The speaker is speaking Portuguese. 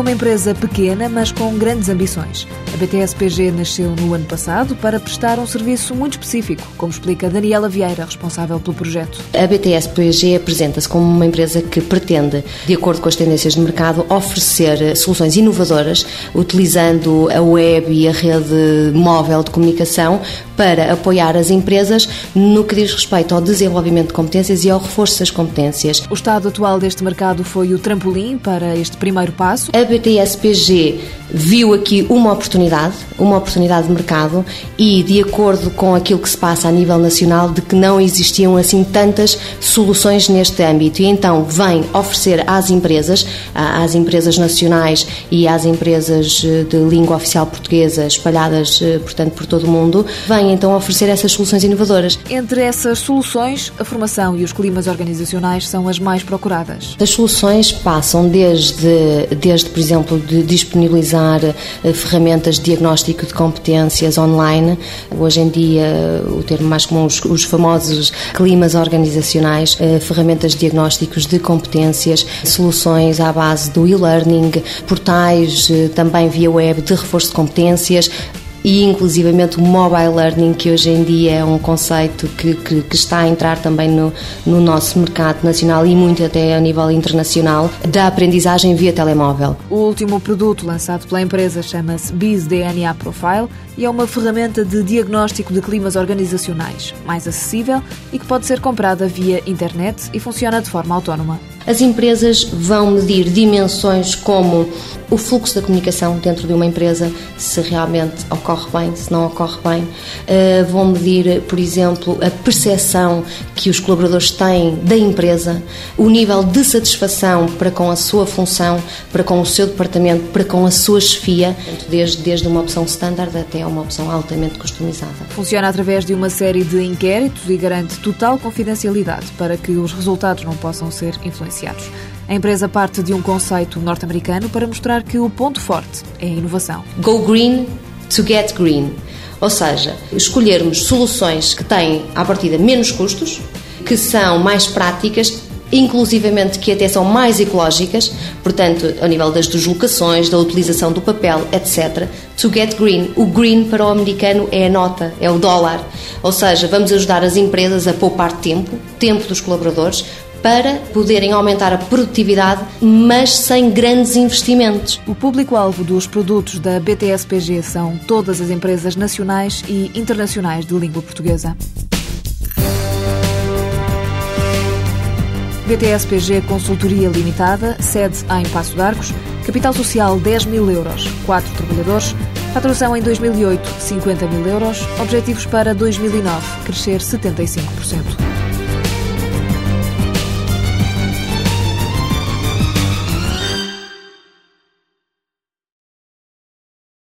uma empresa pequena, mas com grandes ambições. A BTS-PG nasceu no ano passado para prestar um serviço muito específico, como explica Daniela Vieira, responsável pelo projeto. A BTS-PG apresenta-se como uma empresa que pretende, de acordo com as tendências de mercado, oferecer soluções inovadoras, utilizando a web e a rede móvel de comunicação para apoiar as empresas no que diz respeito ao desenvolvimento de competências e ao reforço das competências. O estado atual deste mercado foi o trampolim para este primeiro passo. A BTS-PG viu aqui uma oportunidade, uma oportunidade de mercado e de acordo com aquilo que se passa a nível nacional de que não existiam assim tantas soluções neste âmbito e então vem oferecer às empresas, às empresas nacionais e às empresas eh, de língua oficial portuguesa espalhadas, eh, portanto, por todo o mundo, vem então oferecer essas soluções inovadoras. Entre essas soluções, a formação e os climas organizacionais são as mais procuradas. As soluções passam desde, desde por exemplo, de disponibilizar eh, ferramentas de diagnóstico de competências online. Hoje em dia, o termo mais comum, os, os famosos climas organizacionais, eh, ferramentas de diagnósticos de competências, soluções à base do e-learning, portais eh, também via web de reforço de competências, e inclusivamente o mobile learning, que hoje em dia é um conceito que, que, que, está a entrar também no, no nosso mercado nacional e muito até a nível internacional, da aprendizagem via telemóvel. O último produto lançado pela empresa chama-se Biz DNA Profile e é uma ferramenta de diagnóstico de climas organizacionais, mais acessível e que pode ser comprada via internet e funciona de forma autónoma. As empresas vão medir dimensões como o fluxo da comunicação dentro de uma empresa, se realmente ocorre bem, se não ocorre bem. Uh, vão medir, por exemplo, a percepção que os colaboradores têm da empresa, o nível de satisfação para com a sua função, para com o seu departamento, para com a sua chefia, desde, desde uma opção standard até uma opção altamente customizada. Funciona através de uma série de inquéritos e garante total confidencialidade para que os resultados não possam ser influenciados A empresa parte de um conceito norte-americano para mostrar que o ponto forte é a inovação. Go green to get green. Ou seja, escolhermos soluções que têm, à partida, menos custos, que são mais práticas inclusivamente que até são mais ecológicas, portanto, ao nível das deslocações, da utilização do papel, etc. To get green. O green para o americano é a nota, é o dólar. Ou seja, vamos ajudar as empresas a poupar tempo, tempo dos colaboradores, para poderem aumentar a produtividade, mas sem grandes investimentos. O público-alvo dos produtos da BTSPG são todas as empresas nacionais e internacionais de língua portuguesa. BTSPG Consultoria Limitada, sede em Passo de Arcos, capital social 10 mil euros, 4 trabalhadores, faturação em 2008 50 mil euros, objetivos para 2009 crescer 75%.